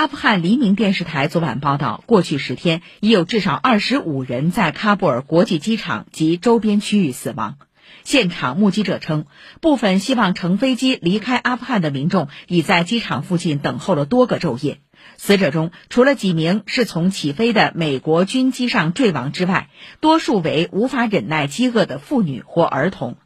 阿富汗黎明电视台昨晚报道过去十天已有至少二十五人在喀布尔国际机场及周边区域死亡。现场目击者称部分希望乘飞机离开阿富汗的民众已在机场附近等候了多个昼夜。死者中除了几名是从起飞的美国军机上坠亡之外多数为无法忍耐饥饿的妇女或儿童。